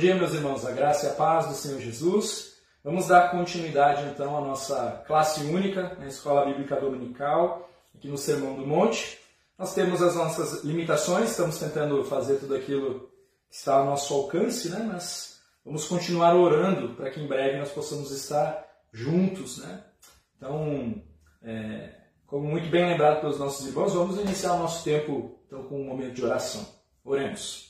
Dia, meus irmãos, a graça e a paz do Senhor Jesus. Vamos dar continuidade então à nossa classe única na Escola Bíblica Dominical, aqui no Sermão do Monte. Nós temos as nossas limitações, estamos tentando fazer tudo aquilo que está ao nosso alcance, né? mas vamos continuar orando para que em breve nós possamos estar juntos. Né? Então, é, como muito bem lembrado pelos nossos irmãos, vamos iniciar o nosso tempo então, com um momento de oração. Oremos.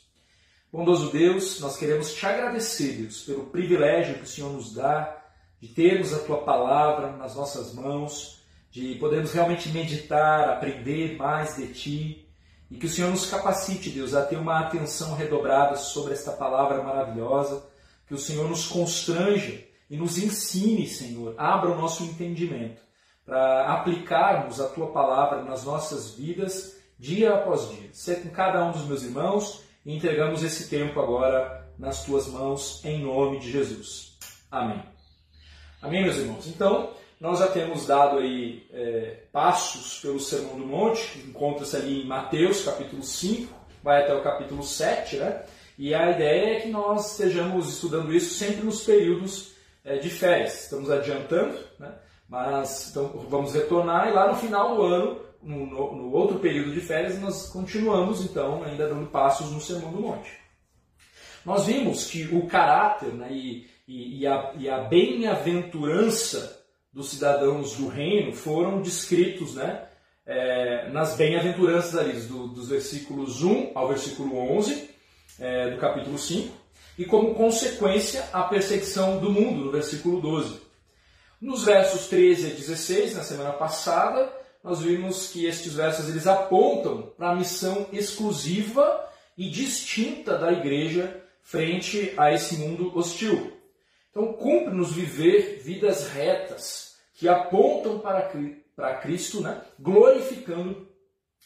Bondoso Deus, nós queremos te agradecer, Deus, pelo privilégio que o Senhor nos dá de termos a tua palavra nas nossas mãos, de podermos realmente meditar, aprender mais de ti, e que o Senhor nos capacite, Deus, a ter uma atenção redobrada sobre esta palavra maravilhosa, que o Senhor nos constranja e nos ensine, Senhor, abra o nosso entendimento para aplicarmos a tua palavra nas nossas vidas dia após dia. Ser com cada um dos meus irmãos e entregamos esse tempo agora nas tuas mãos, em nome de Jesus. Amém. Amém, meus irmãos? Então, nós já temos dado aí é, passos pelo Sermão do Monte, que encontra-se ali em Mateus, capítulo 5, vai até o capítulo 7, né? E a ideia é que nós estejamos estudando isso sempre nos períodos é, de férias. Estamos adiantando, né? Mas então, vamos retornar e lá no final do ano no, no, no, outro período de férias, nós continuamos então ainda dando passos no Sermão do Monte. Nós vimos que o caráter né, e, e, e, a, e a bem-aventurança dos cidadãos do reino foram descritos né, é, nas bem-aventuranças ali, do, dos versículos 1 ao versículo 11 é, do capítulo 5, e como consequência a perseguição do mundo, no versículo 12. Nos versos 13 a 16, na semana passada, nós vimos que estes versos eles apontam para a missão exclusiva e distinta da igreja frente a esse mundo hostil. Então, cumpre-nos viver vidas retas que apontam para, para Cristo, né? glorificando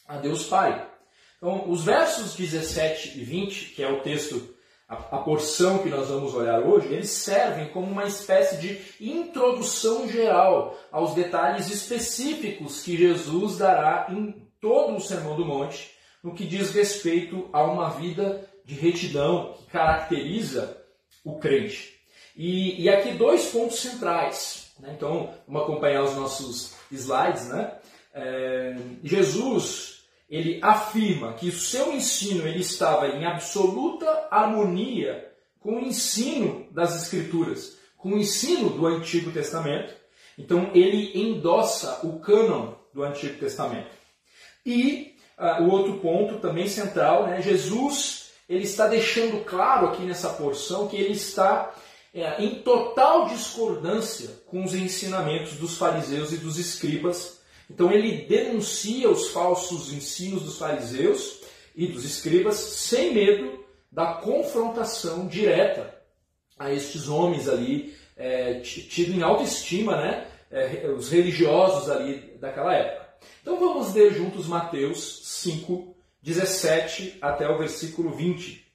a Deus Pai. Então, os versos 17 e 20, que é o texto a, a, porção que nós vamos olhar hoje, eles servem como uma espécie de introdução geral aos detalhes específicos que Jesus dará em todo o Sermão do Monte, no que diz respeito a uma vida de retidão que caracteriza o crente. E, e aqui dois pontos centrais. Né? Então, vamos acompanhar os nossos slides. Né? É, Jesus ele afirma que o seu ensino ele estava em absoluta harmonia com o ensino das Escrituras, com o ensino do Antigo Testamento. Então ele endossa o cânon do Antigo Testamento. E uh, o outro ponto também central, né, Jesus ele está deixando claro aqui nessa porção que ele está é, em total discordância com os ensinamentos dos fariseus e dos escribas então ele denuncia os falsos ensinos dos fariseus e dos escribas sem medo da confrontação direta a estes homens ali, é, tido em autoestima, né? É, os religiosos ali daquela época. Então vamos ler juntos Mateus 5, 17 até o versículo 20.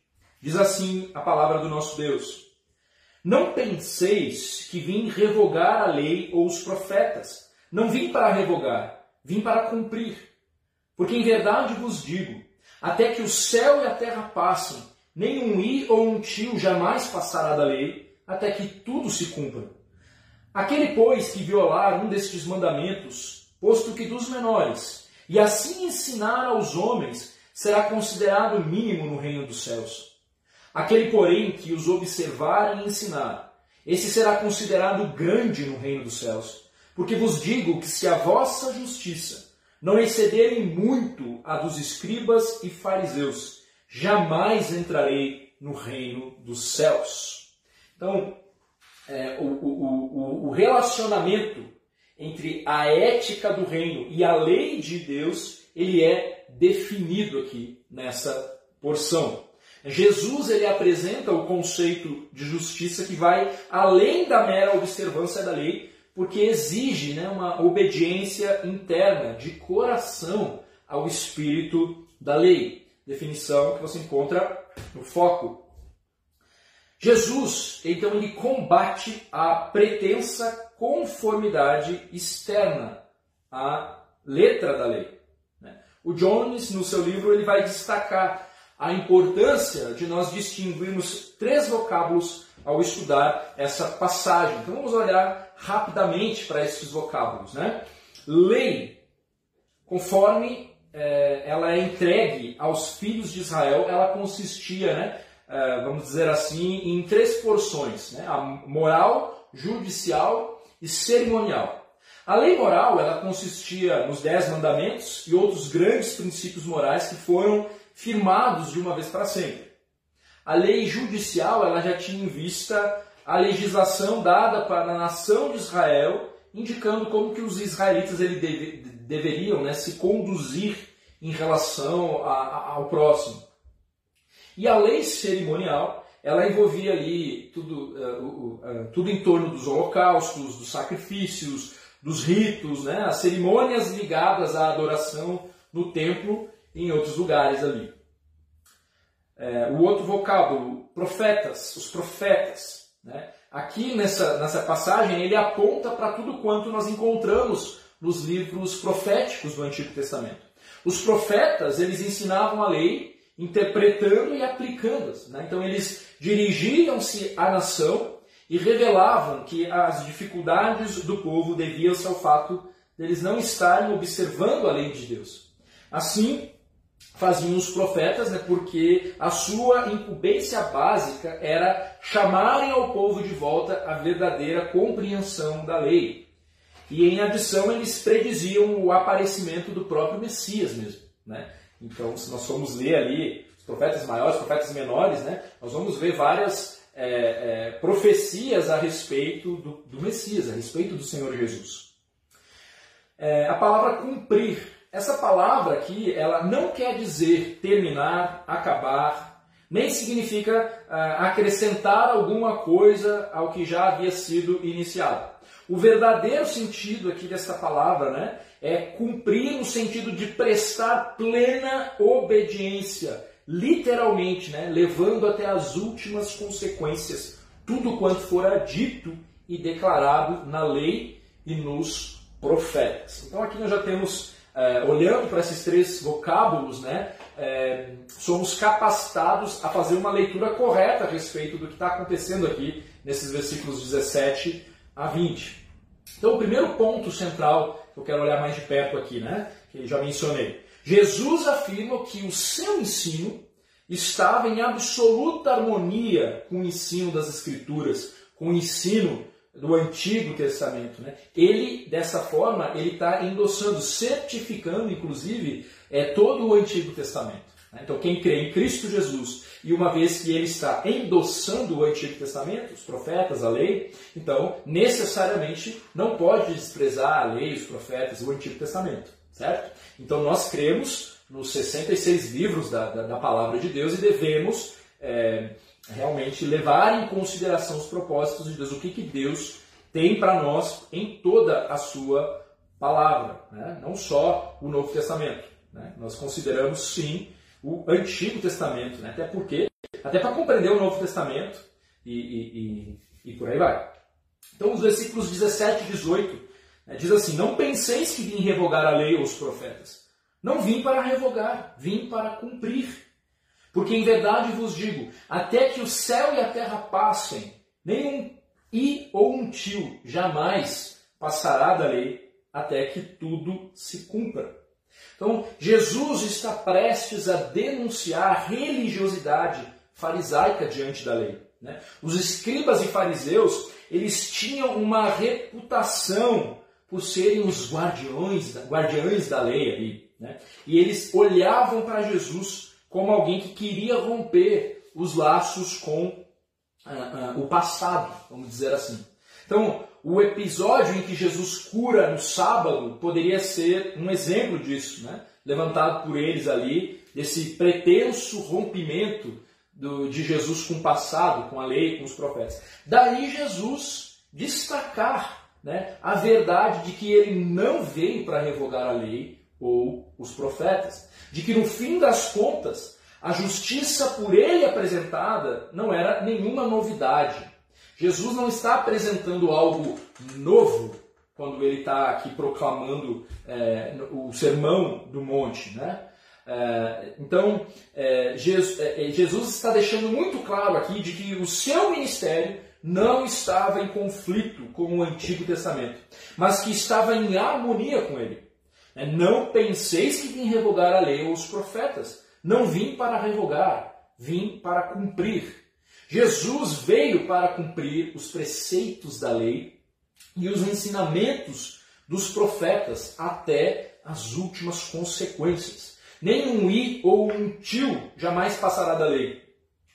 Diz assim a palavra do nosso Deus: Não penseis que vim revogar a lei ou os profetas. Não vim para revogar, vim para cumprir. Porque em verdade vos digo: até que o céu e a terra passem, nem um i ou um tio jamais passará da lei, até que tudo se cumpra. Aquele, pois, que violar um destes mandamentos, posto que dos menores, e assim ensinar aos homens, será considerado mínimo no reino dos céus. Aquele, porém, que os observar e ensinar, esse será considerado grande no reino dos céus. Porque vos digo que se a vossa justiça não excederem muito a dos escribas e fariseus, jamais entrarei no reino dos céus. Então, é, o, o, o relacionamento entre a ética do reino e a lei de Deus, ele é definido aqui nessa porção. Jesus ele apresenta o conceito de justiça que vai além da mera observância da lei porque exige né, uma obediência interna, de coração, ao espírito da lei. Definição que você encontra no foco. Jesus, então, ele combate a pretensa conformidade externa à letra da lei. Né? O Jones, no seu livro, ele vai destacar a importância de nós distinguirmos três vocábulos ao estudar essa passagem. Então vamos olhar rapidamente para esses vocábulos. Né? Lei, conforme é, ela é entregue aos filhos de Israel, ela consistia, né, é, vamos dizer assim, em três porções: né? a moral, judicial e cerimonial. A lei moral ela consistia nos dez mandamentos e outros grandes princípios morais que foram firmados de uma vez para sempre. A lei judicial ela já tinha em vista a legislação dada para a nação de Israel, indicando como que os israelitas ele deve, deveriam né, se conduzir em relação a, a, ao próximo. E a lei cerimonial ela envolvia ali tudo, uh, uh, uh, tudo em torno dos holocaustos, dos sacrifícios, dos ritos, né, as cerimônias ligadas à adoração no templo e em outros lugares ali. É, o outro vocábulo, profetas, os profetas. Né? Aqui nessa, nessa passagem ele aponta para tudo quanto nós encontramos nos livros proféticos do Antigo Testamento. Os profetas eles ensinavam a lei interpretando e aplicando-as. Né? Então eles dirigiam-se à nação e revelavam que as dificuldades do povo deviam-se ao fato deles não estarem observando a lei de Deus. Assim, faziam os profetas, né, porque a sua incumbência básica era chamarem ao povo de volta a verdadeira compreensão da lei. E em adição, eles prediziam o aparecimento do próprio Messias mesmo. Né? Então, se nós formos ler ali os profetas maiores, os profetas menores, né, nós vamos ver várias é, é, profecias a respeito do, do, Messias, a respeito do Senhor Jesus. É, a palavra cumprir, essa palavra aqui, ela não quer dizer terminar, acabar, nem significa ah, acrescentar alguma coisa ao que já havia sido iniciado. O verdadeiro sentido aqui dessa palavra né, é cumprir no sentido de prestar plena obediência literalmente, né, levando até as últimas consequências tudo quanto fora dito e declarado na lei e nos profetas. Então aqui nós já temos, é, olhando para esses três vocábulos, né, é, somos capacitados a fazer uma leitura correta a respeito do que está acontecendo aqui nesses versículos 17 a 20. Então o primeiro ponto central que eu quero olhar mais de perto aqui, né, que já mencionei, Jesus afirma que o seu ensino estava em absoluta harmonia com o ensino das Escrituras, com o ensino do Antigo Testamento. Né? Ele, dessa forma, ele está endossando, certificando, inclusive, é, todo o Antigo Testamento. Né? Então, quem crê em Cristo Jesus, e uma vez que ele está endossando o Antigo Testamento, os profetas, a lei, então, necessariamente, não pode desprezar a lei, os profetas, o Antigo Testamento certo? Então nós cremos nos 66 livros da, da, da palavra de Deus e devemos é, realmente levar em consideração os propósitos de Deus, o que, que Deus tem para nós em toda a sua palavra, né? não só o Novo Testamento. Né? Nós consideramos sim o Antigo Testamento, né? até porque, até para compreender o Novo Testamento e, e, e, e por aí vai. Então, os versículos 17 e 18 é, diz assim: Não penseis que vim revogar a lei ou os profetas. Não vim para revogar, vim para cumprir. Porque em verdade vos digo: até que o céu e a terra passem, nenhum i ou um tio jamais passará da lei, até que tudo se cumpra. Então, Jesus está prestes a denunciar a religiosidade farisaica diante da lei. Né? Os escribas e fariseus, eles tinham uma reputação por serem os guardiões, guardiões da lei ali. Né? E eles olhavam para Jesus como alguém que queria romper os laços com ah, ah, o passado, vamos dizer assim. Então, o episódio em que Jesus cura no sábado poderia ser um exemplo disso, né? levantado por eles ali, desse pretenso rompimento do, de Jesus com o passado, com a lei, com os profetas. Daí Jesus destacar né, a verdade de que ele não veio para revogar a lei ou os profetas, de que no fim das contas a justiça por ele apresentada não era nenhuma novidade. Jesus não está apresentando algo novo quando ele está aqui proclamando é, o sermão do monte. Né? É, então, é, Jesus está deixando muito claro aqui de que o seu ministério não estava em conflito com o Antigo Testamento, mas que estava em harmonia com ele. Não penseis que vim revogar a lei ou os profetas. Não vim para revogar, vim para cumprir. Jesus veio para cumprir os preceitos da lei e os ensinamentos dos profetas até as últimas consequências. Nem um i ou um tio jamais passará da lei.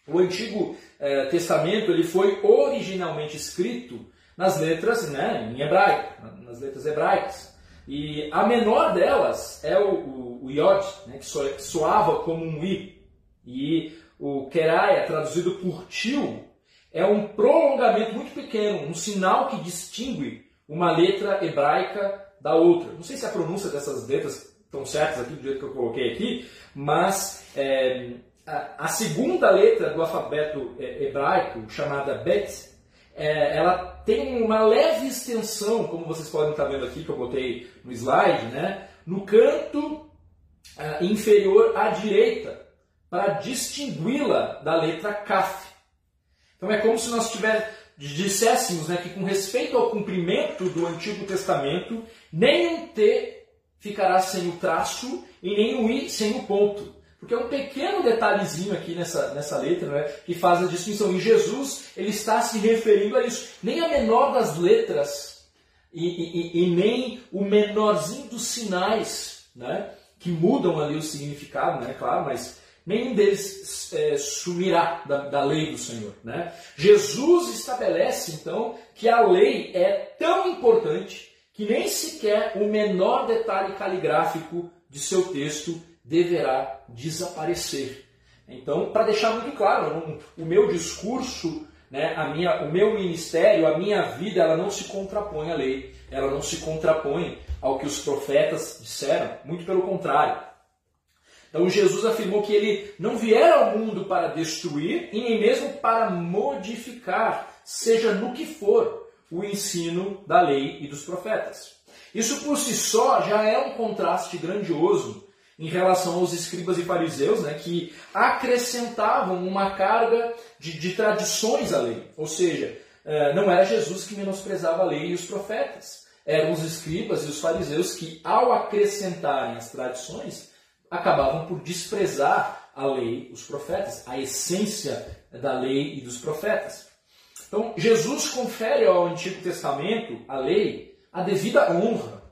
O Antigo eh, Testamento ele foi originalmente escrito nas letras né, em hebraico, nas letras hebraicas. E a menor delas é o, o, o Yod, né, que soava como um I. E o Keraya, traduzido por tio, é um prolongamento muito pequeno, um sinal que distingue uma letra hebraica da outra. Não sei se a pronúncia dessas letras estão certas aqui do jeito que eu coloquei aqui, mas é, a, a, segunda letra do alfabeto é, hebraico, chamada Bet, é, ela tem uma leve extensão, como vocês podem estar vendo aqui, que eu botei no slide, né, no canto uh, inferior à direita, para distingui-la da letra Kaf. Então é como se nós tiver, disséssemos né, que com respeito ao cumprimento do Antigo Testamento, nem um T ficará sem o traço e nem I sem o ponto. Porque é um pequeno detalhezinho aqui nessa, nessa letra né, que faz a distinção. E Jesus ele está se referindo a isso. Nem a menor das letras e, e, e nem o menorzinho dos sinais né, que mudam ali o significado, né, claro, mas nenhum deles é, sumirá da, da, lei do Senhor. Né? Jesus estabelece então que a lei é tão importante que nem sequer o menor detalhe caligráfico de seu texto deverá desaparecer. Então, para deixar muito claro, o meu discurso, né, a minha, o meu ministério, a minha vida, ela não se contrapõe à lei, ela não se contrapõe ao que os profetas disseram, muito pelo contrário. Então Jesus afirmou que ele não viera ao mundo para destruir e nem mesmo para modificar, seja no que for, o ensino da lei e dos profetas. Isso por si só já é um contraste grandioso em relação aos escribas e fariseus, né, que acrescentavam uma carga de, de tradições à lei. Ou seja, eh, não era Jesus que menosprezava a lei e os profetas. Eram os escribas e os fariseus que, ao acrescentarem as tradições, acabavam por desprezar a lei, os profetas, a essência da lei e dos profetas. Então, Jesus confere ao Antigo Testamento, a lei, a devida honra.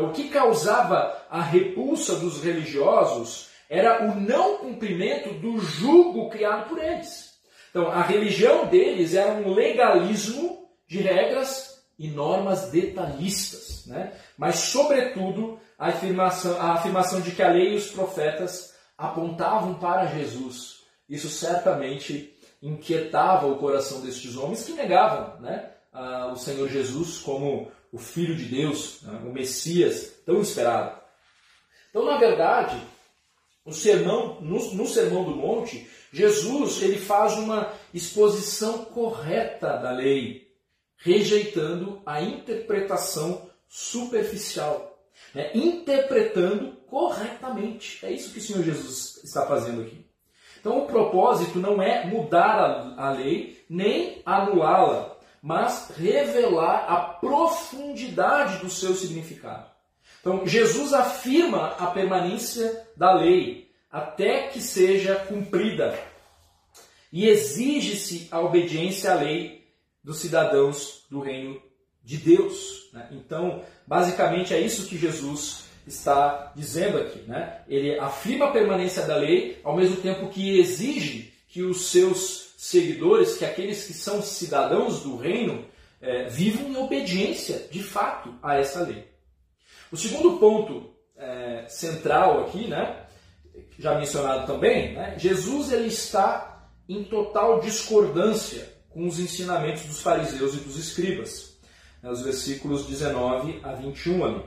O que causava a repulsa dos religiosos era o não cumprimento do jugo criado por eles. Então, a religião deles era um legalismo de regras e normas detalhistas, né? mas, sobretudo, a afirmação, a afirmação de que a lei e os profetas apontavam para Jesus. Isso certamente inquietava o coração destes homens que negavam né, o Senhor Jesus como o Filho de Deus, né, o Messias tão esperado. Então, na verdade, o sermão, no, no Sermão do Monte, Jesus ele faz uma exposição correta da lei, rejeitando a interpretação superficial, né, interpretando corretamente. É isso que o Senhor Jesus está fazendo aqui. Então, o propósito não é mudar a, a lei, nem anulá-la, mas revelar a profundidade do seu significado. Então, Jesus afirma a permanência da lei até que seja cumprida e exige-se a obediência à lei dos cidadãos do reino de Deus. Né? Então, basicamente é isso que Jesus está dizendo aqui. Né? Ele afirma a permanência da lei, ao mesmo tempo que exige que os seus seguidores, que aqueles que são cidadãos do reino, é, vivam em obediência, de fato, a essa lei. O segundo ponto é, central aqui, né, já mencionado também, né, Jesus ele está em total discordância com os ensinamentos dos fariseus e dos escribas. Né, os versículos 19 a 21 ali.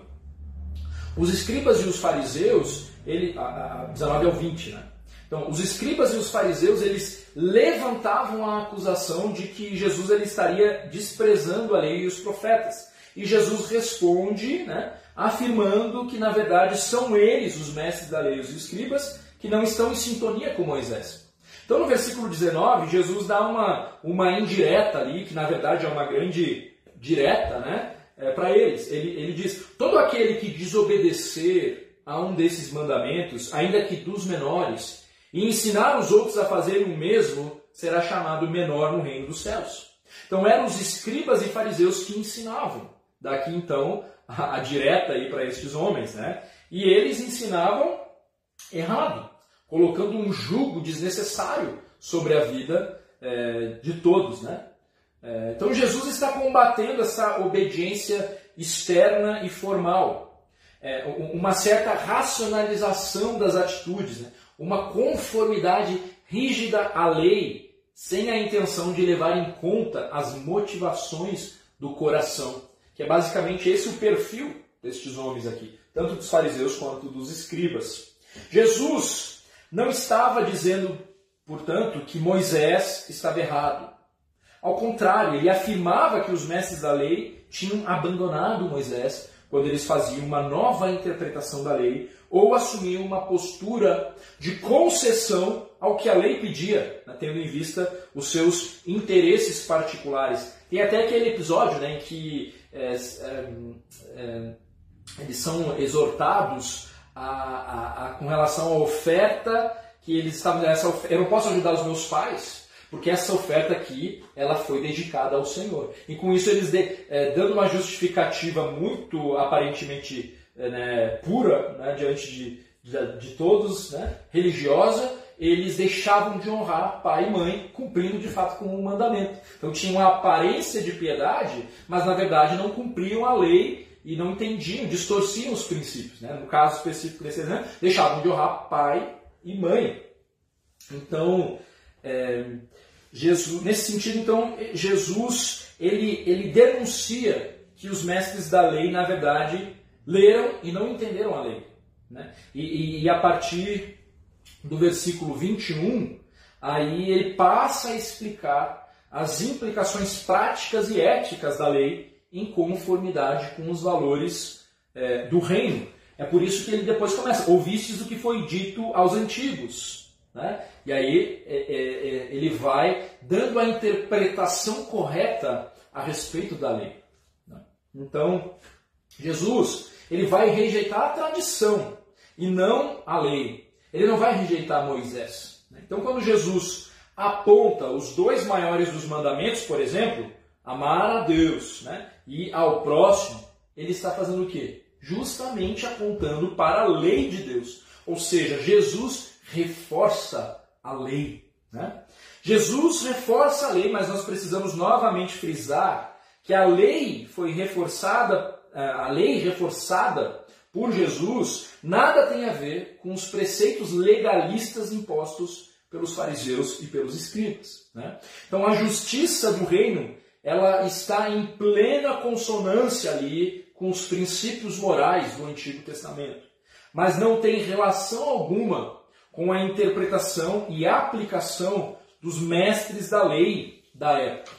Os escribas e os fariseus, ele, a, a 19 ao 20, né? Então, os escribas e os fariseus, eles levantavam a acusação de que Jesus ele estaria desprezando a lei e os profetas. E Jesus responde, né, afirmando que na verdade são eles, os mestres da lei e os escribas, que não estão em sintonia com Moisés. Então no versículo 19, Jesus dá uma, uma indireta ali, que na verdade é uma grande direta, né? É, para eles. Ele, ele diz: todo aquele que desobedecer a um desses mandamentos, ainda que dos menores, e ensinar os outros a fazerem o mesmo, será chamado menor no reino dos céus. Então eram os escribas e fariseus que ensinavam. Daqui então a, a direta aí para estes homens, né? E eles ensinavam errado, colocando um jugo desnecessário sobre a vida é, de todos, né? É, então Jesus está combatendo essa obediência externa e formal, é, uma certa racionalização das atitudes, né? Uma conformidade rígida à lei sem a intenção de levar em conta as motivações do coração. Que é basicamente esse o perfil destes homens aqui, tanto dos fariseus quanto dos escribas. Jesus não estava dizendo, portanto, que Moisés estava errado. Ao contrário, ele afirmava que os mestres da lei tinham abandonado Moisés quando eles faziam uma nova interpretação da lei ou assumiam uma postura de concessão ao que a lei pedia, né, tendo em vista os seus interesses particulares. Tem até aquele episódio né, em que é, é, é, eles são exortados a, a, a, com relação à oferta que eles estavam. Essa, eu não posso ajudar os meus pais, porque essa oferta aqui ela foi dedicada ao Senhor. E com isso eles de, é, dando uma justificativa muito aparentemente né, pura né, diante de, de, de todos, né, religiosa, eles deixavam de honrar pai e mãe, cumprindo de fato com o mandamento. Então tinham uma aparência de piedade, mas na verdade não cumpriam a lei e não entendiam, distorciam os princípios. Né? No caso específico desse exemplo, deixavam de honrar pai e mãe. Então, é, Jesus, nesse sentido, então, Jesus ele, ele denuncia que os mestres da lei, na verdade, leram e não entenderam a lei. Né? E, e, a partir do versículo 21, aí ele passa a explicar as implicações práticas e éticas da lei em conformidade com os valores é, do reino. É por isso que ele depois começa: ouvistes o que foi dito aos antigos. Né? E aí é, é, é, ele vai dando a interpretação correta a respeito da lei. Né? Então, Jesus ele vai rejeitar a tradição e não a lei. Ele não vai rejeitar Moisés. Né? Então, quando Jesus aponta os dois maiores dos mandamentos, por exemplo, amar a Deus né? e ao próximo, ele está fazendo o quê? Justamente apontando para a lei de Deus. Ou seja, Jesus reforça a lei. Né? Jesus reforça a lei, mas nós precisamos novamente frisar que a lei foi reforçada, a lei reforçada por Jesus nada tem a ver com os preceitos legalistas impostos pelos fariseus e pelos escribas. Né? Então a justiça do reino ela está em plena consonância ali com os princípios morais do Antigo Testamento, mas não tem relação alguma com a interpretação e aplicação dos mestres da lei da época.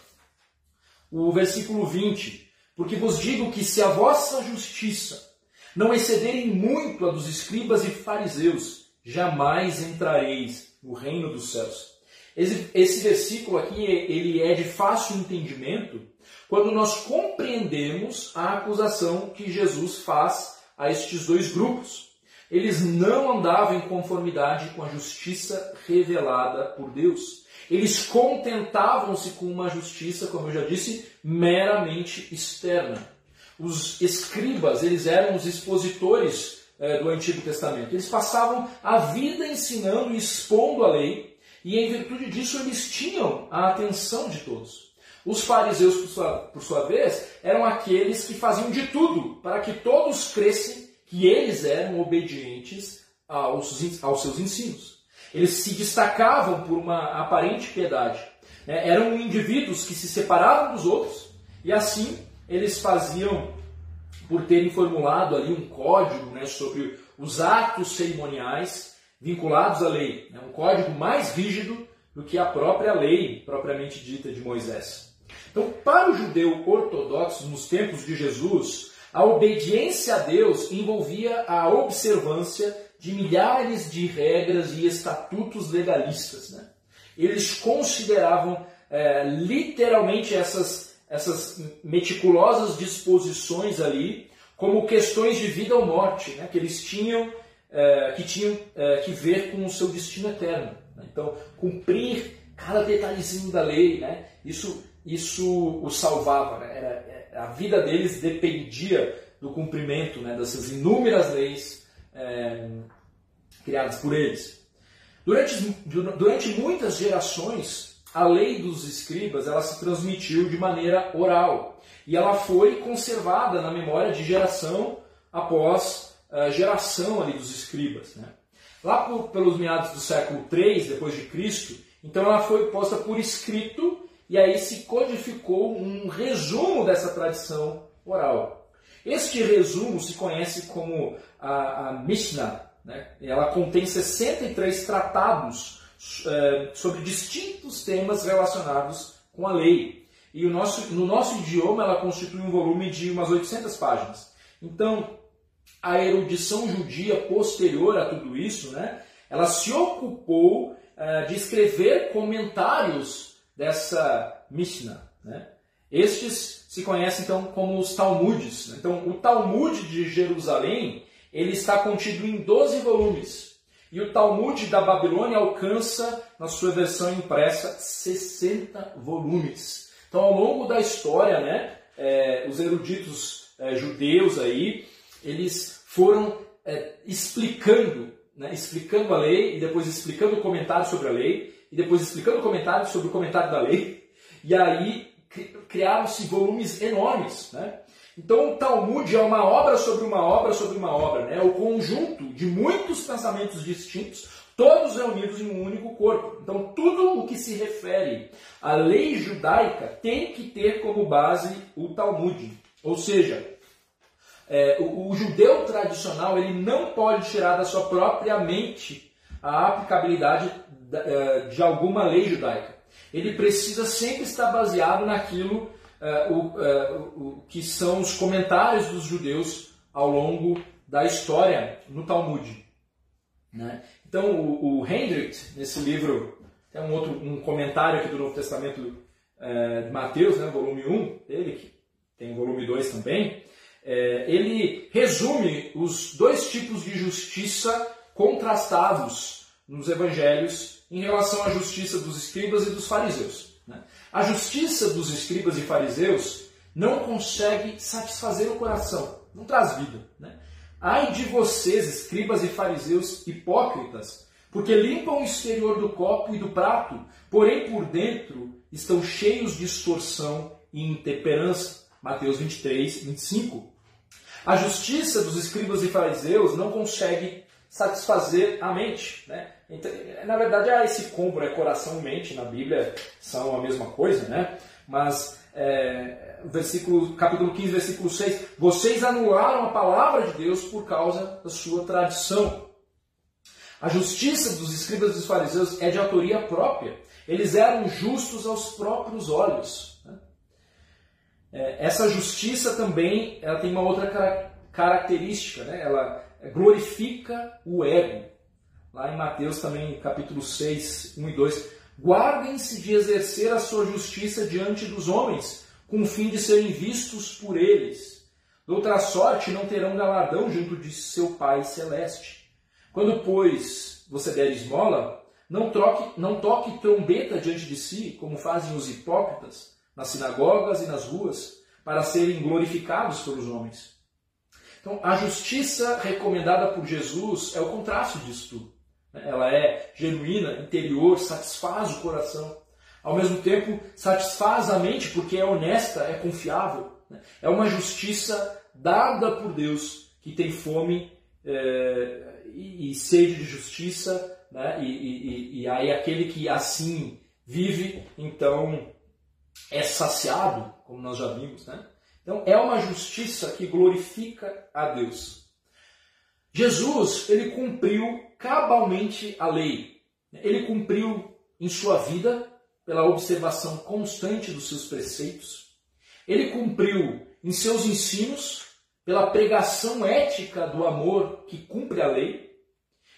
O versículo 20: Porque vos digo que se a vossa justiça não excederem muito a dos escribas e fariseus, jamais entrareis no reino dos céus. Esse, esse versículo aqui ele é de fácil entendimento quando nós compreendemos a acusação que Jesus faz a estes dois grupos eles não andavam em conformidade com a justiça revelada por Deus. Eles contentavam-se com uma justiça, como eu já disse, meramente externa. Os escribas, eles eram os expositores eh, do Antigo Testamento. Eles passavam a vida ensinando e expondo a lei, e em virtude disso eles tinham a atenção de todos. Os fariseus, por sua, por sua vez, eram aqueles que faziam de tudo para que todos crescem que eles eram obedientes aos, aos seus ensinos. Eles se destacavam por uma aparente piedade. Né? Eram indivíduos que se separavam dos outros e assim eles faziam, por terem formulado ali um código né, sobre os atos cerimoniais vinculados à lei, né? um código mais rígido do que a própria lei propriamente dita de Moisés. Então, para o judeu ortodoxo nos tempos de Jesus, A obediência a Deus envolvia a observância de milhares de regras e estatutos legalistas. Né? Eles consideravam é, literalmente essas, essas meticulosas disposições ali como questões de vida ou morte, né? que eles tinham, é, que, tinham é, que ver com o seu destino eterno. Né? Então, cumprir cada detalhezinho da lei, né? isso, isso os salvava. Né? Era, a vida deles dependia do cumprimento né, dessas inúmeras leis é, criadas por eles. Durante, durante muitas gerações, a lei dos escribas ela se transmitiu de maneira oral e ela foi conservada na memória de geração após uh, geração ali dos escribas. Né? Lá por, pelos meados do século III depois de Cristo, então ela foi posta por escrito e aí se codificou um resumo dessa tradição oral. Este resumo se conhece como a, a Mishnah. Né? Ela contém 63 tratados é, sobre distintos temas relacionados com a lei. E nosso, no nosso idioma ela constitui um volume de umas 800 páginas. Então, a erudição judia posterior a tudo isso, né, ela se ocupou é, de escrever comentários dessa Mishnah. Né? Estes se conhecem então como os Talmudes. Né? Então, o Talmud de Jerusalém ele está contido em 12 volumes. E o Talmud da Babilônia alcança, na sua versão impressa, 60 volumes. Então, ao longo da história, né, é, os eruditos é, judeus aí, eles foram é, explicando, né, explicando a lei e depois explicando o comentário sobre a lei e depois explicando comentários sobre o comentário da lei. E aí criaram-se volumes enormes. Né? Então o Talmud é uma obra sobre uma obra sobre uma obra. Né? É o conjunto de muitos pensamentos distintos, todos reunidos em um único corpo. Então tudo o que se refere à lei judaica tem que ter como base o Talmud. Ou seja, é, o, o judeu tradicional ele não pode tirar da sua própria mente a aplicabilidade de alguma lei judaica. Ele precisa sempre estar baseado naquilo uh, o, o, que são os comentários dos judeus ao longo da história no Talmud. Né? Então, o, o Hendrick, nesse livro, tem um outro um comentário aqui do Novo Testamento de Mateus, né, volume 1, ele que tem volume 2 também, ele resume os dois tipos de justiça contrastados nos evangelhos em relação à justiça dos escribas e dos fariseus. Né? A justiça dos escribas e fariseus não consegue satisfazer o coração, não traz vida. Né? Ai de vocês, escribas e fariseus hipócritas, porque limpam o exterior do copo e do prato, porém por dentro estão cheios de extorsão e intemperança. Mateus 23, 25. A justiça dos escribas e fariseus não consegue satisfazer a mente. Né? Então, na verdade, há esse combo, né? coração e mente na Bíblia são a mesma coisa, né? mas é, versículo, capítulo 15, versículo 6, vocês anularam a palavra de Deus por causa da sua tradição. A justiça dos escribas e dos fariseus é de autoria própria. Eles eram justos aos próprios olhos. Né? É, essa justiça também ela tem uma outra característica. Né? Ela glorifica o ego. Lá em Mateus também, capítulo 6, 1 e 2. Guardem-se de exercer a sua justiça diante dos homens, com o fim de serem vistos por eles. De outra sorte, não terão galardão junto de seu Pai celeste. Quando, pois, você der esmola, não, troque, não toque trombeta diante de si, como fazem os hipócritas, nas sinagogas e nas ruas, para serem glorificados pelos homens. Então, a justiça recomendada por Jesus é o contraste disso tudo. Ela é genuína, interior, satisfaz o coração. Ao mesmo tempo, satisfaz a mente porque é honesta, é confiável. É uma justiça dada por Deus que tem fome é, e, e, sede de justiça, né? e, e, e aí aquele que assim vive, então é saciado, como nós já vimos. Né? Então é uma justiça que glorifica a Deus. Jesus, ele cumpriu cabalmente a lei. Ele cumpriu em sua vida pela observação constante dos seus preceitos. Ele cumpriu em seus ensinos pela pregação ética do amor que cumpre a lei,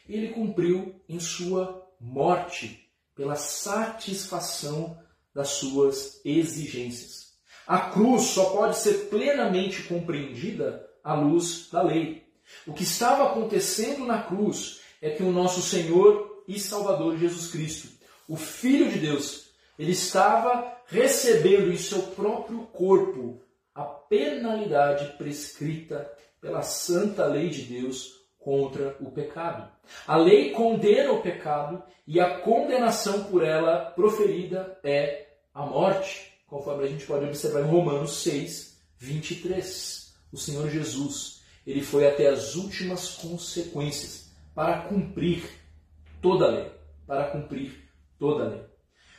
ele cumpriu em sua morte, pela satisfação das suas exigências. A cruz só pode ser plenamente compreendida à luz da lei. O que estava acontecendo na cruz é que o nosso Senhor e Salvador Jesus Cristo, o Filho de Deus, ele estava recebendo em seu próprio corpo a penalidade prescrita pela santa lei de Deus contra o pecado. A lei condena o pecado e a condenação por ela proferida é a morte, conforme a gente pode observar em Romanos 6, 23. O Senhor Jesus, ele foi até as últimas consequências para cumprir toda a lei, para cumprir toda a lei.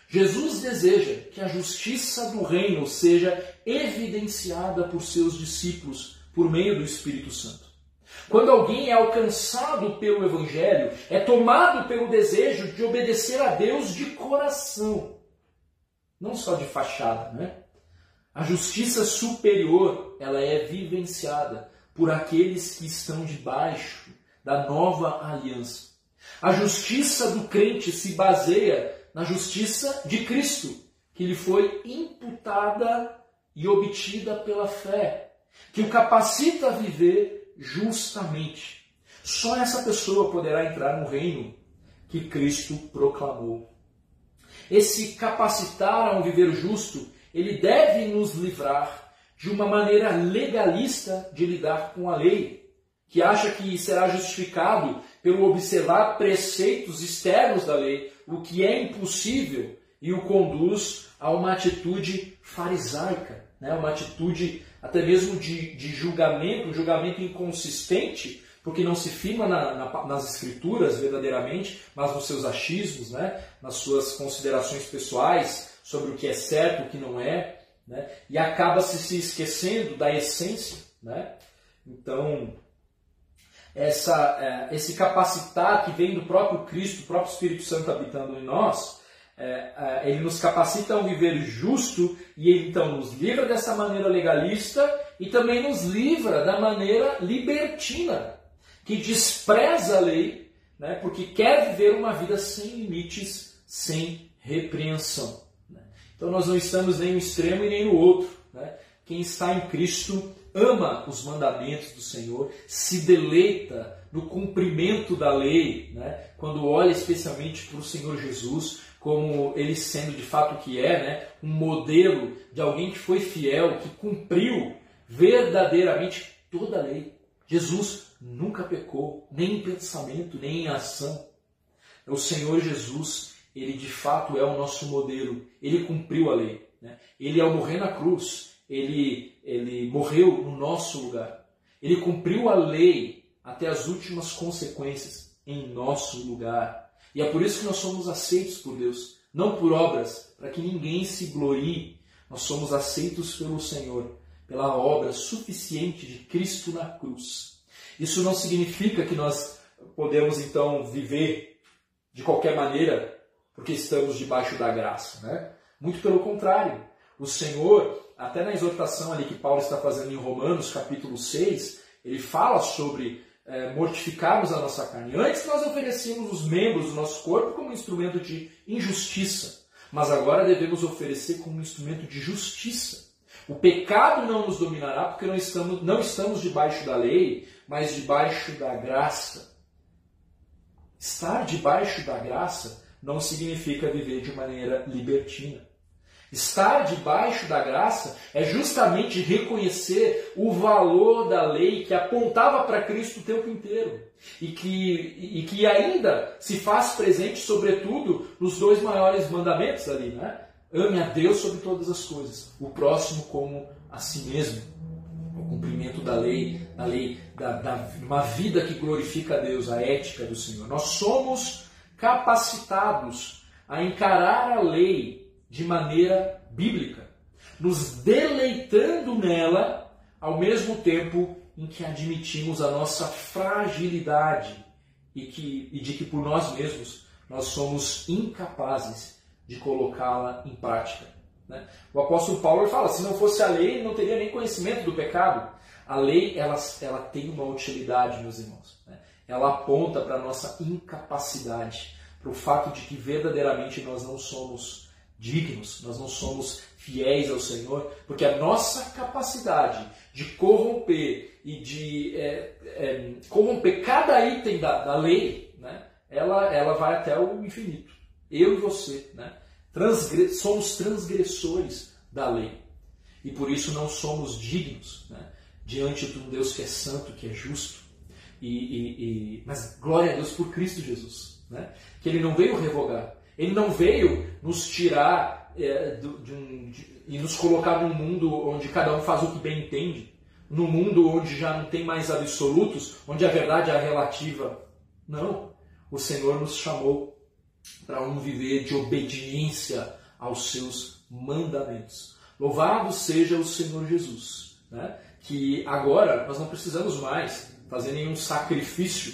Jesus deseja que a justiça do reino seja evidenciada por seus discípulos por meio do Espírito Santo. Quando alguém é alcançado pelo Evangelho, é tomado pelo desejo de obedecer a Deus de coração, não só de fachada, né? A justiça superior, ela é vivenciada por aqueles que estão debaixo da nova aliança. A justiça do crente se baseia na justiça de Cristo, que lhe foi imputada e obtida pela fé, que o capacita a viver justamente. Só essa pessoa poderá entrar no reino que Cristo proclamou. Esse capacitar a um viver justo, ele deve nos livrar de uma maneira legalista de lidar com a lei, que acha que será justificado pelo observar preceitos externos da lei, o que é impossível, e o conduz a uma atitude farisaica, né? uma atitude até mesmo de, de julgamento, um julgamento inconsistente, porque não se firma na, na, nas escrituras verdadeiramente, mas nos seus achismos, né? nas suas considerações pessoais sobre o que é certo o que não é, né? e acaba se, se esquecendo da essência. Né? Então, essa, é, esse capacitar que vem do próprio Cristo, do próprio Espírito Santo habitando em nós, é, é, ele nos capacita a um viver justo e ele então nos livra dessa maneira legalista e também nos livra da maneira libertina, que despreza a lei, né, porque quer viver uma vida sem limites, sem repreensão. Né? Então nós não estamos nem no extremo e nem no outro. Né? Quem está em Cristo ama os mandamentos do Senhor, se deleita no cumprimento da lei, né? quando olha especialmente para o Senhor Jesus, como ele sendo de fato que é, né? um modelo de alguém que foi fiel, que cumpriu verdadeiramente toda a lei. Jesus nunca pecou, nem em pensamento, nem em ação. O Senhor Jesus, ele de fato é o nosso modelo, ele cumpriu a lei. Né? Ele, ao morrer na cruz, ele, ele morreu no nosso lugar. Ele cumpriu a lei até as últimas consequências em nosso lugar. E é por isso que nós somos aceitos por Deus, não por obras, para que ninguém se glorie. Nós somos aceitos pelo Senhor, pela obra suficiente de Cristo na cruz. Isso não significa que nós podemos então viver de qualquer maneira porque estamos debaixo da graça, né? Muito pelo contrário. O Senhor até na exortação ali que Paulo está fazendo em Romanos, capítulo 6, ele fala sobre é, mortificarmos a nossa carne. Antes nós oferecíamos os membros do nosso corpo como instrumento de injustiça, mas agora devemos oferecer como instrumento de justiça. O pecado não nos dominará porque não estamos, não estamos debaixo da lei, mas debaixo da graça. Estar debaixo da graça não significa viver de maneira libertina. Estar debaixo da graça é justamente reconhecer o valor da lei que apontava para Cristo o tempo inteiro e que, e que ainda se faz presente, sobretudo, nos dois maiores mandamentos ali, né? Ame a Deus sobre todas as coisas, o próximo como a si mesmo. O cumprimento da lei, da lei, da, da uma vida que glorifica a Deus, a ética do Senhor. Nós somos capacitados a encarar a lei de maneira bíblica, nos deleitando nela ao mesmo tempo em que admitimos a nossa fragilidade e, que, e de que por nós mesmos nós somos incapazes de colocá-la em prática. Né? O apóstolo Paulo fala: se não fosse a lei, não teria nem conhecimento do pecado. A lei ela, ela tem uma utilidade, meus irmãos. Né? Ela aponta para a nossa incapacidade, para o fato de que verdadeiramente nós não somos dignos, nós não somos fiéis ao Senhor, porque a nossa capacidade de corromper e de é, é, corromper cada item da, da lei, né, ela, ela vai até o infinito. Eu e você, né, somos transgressores da lei e por isso não somos dignos né, diante de um Deus que é santo, que é justo. E, e, e, mas glória a Deus por Cristo Jesus, né, que Ele não veio revogar, Ele não veio nos tirar é, de, de um, de, e nos colocar num mundo onde cada um faz o que bem entende, num mundo onde já não tem mais absolutos, onde a verdade é relativa. Não, o Senhor nos chamou para um viver de obediência aos seus mandamentos. Louvado seja o Senhor Jesus, né? que agora nós não precisamos mais fazer nenhum sacrifício,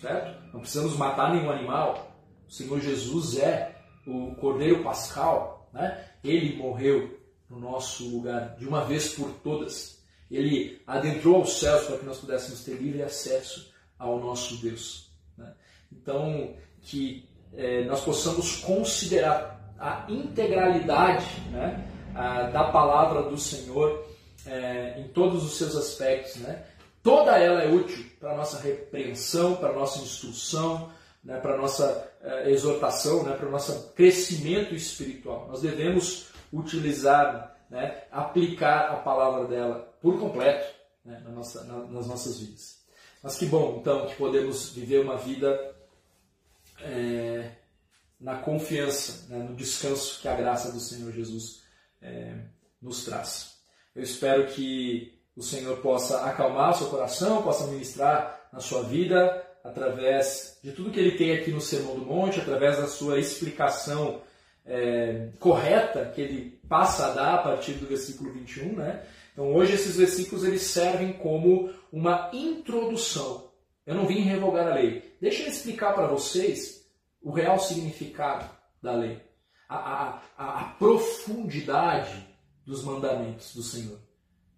certo? Não precisamos matar nenhum animal. O Senhor Jesus é o Cordeiro Pascal, né? Ele morreu no nosso lugar de uma vez por todas. Ele adentrou aos céus para que nós pudéssemos ter livre acesso ao nosso Deus. Né? Então, que é, nós possamos considerar a integralidade né, a, da palavra do Senhor é, em todos os seus aspectos. Né? Toda ela é útil para nossa repreensão, para nossa instrução, né, para nossa é, exortação, né, para o nosso crescimento espiritual. Nós devemos utilizar, né, aplicar a palavra dela por completo né, na nossa, na, nas nossas vidas. Mas que bom, então, que podemos viver uma vida é, na confiança, né, no descanso que a graça do Senhor Jesus é, nos traz. Eu espero que o Senhor possa acalmar o seu coração, possa ministrar na sua vida através de tudo que ele tem aqui no Sermão do Monte, através da sua explicação é, correta que ele passa a dar a partir do versículo 21, né? Então hoje esses versículos eles servem como uma introdução. Eu não vim revogar a lei. Deixa eu explicar para vocês o real significado da lei, a, a, a, profundidade dos mandamentos do Senhor,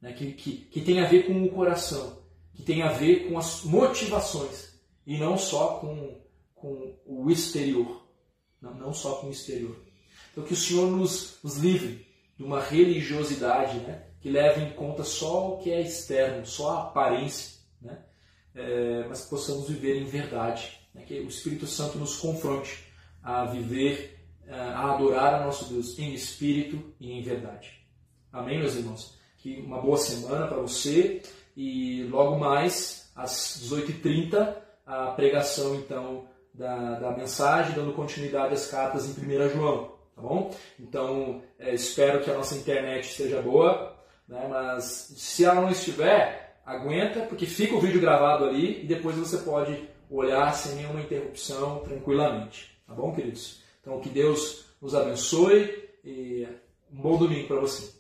né? que, que, que tem a ver com o coração, que tem a ver com as motivações e não só com, com o exterior, não, não só com o exterior. Então que o Senhor nos, nos livre de uma religiosidade né, que leva em conta só o que é externo, só a aparência, né, é, mas que possamos viver em verdade. Né, que o Espírito Santo nos confronte a viver, a adorar a nosso Deus em espírito e em verdade. Amém, meus irmãos? Que uma boa semana para você e logo mais às 18h30 a pregação então da, da mensagem, dando continuidade às cartas em 1 João tá bom? Então, é, espero que a nossa internet esteja boa, né? mas se ela não estiver, aguenta, porque fica o vídeo gravado ali e depois você pode olhar sem nenhuma interrupção, tranquilamente, tá bom, queridos? Então, que Deus nos abençoe e um bom domingo para você.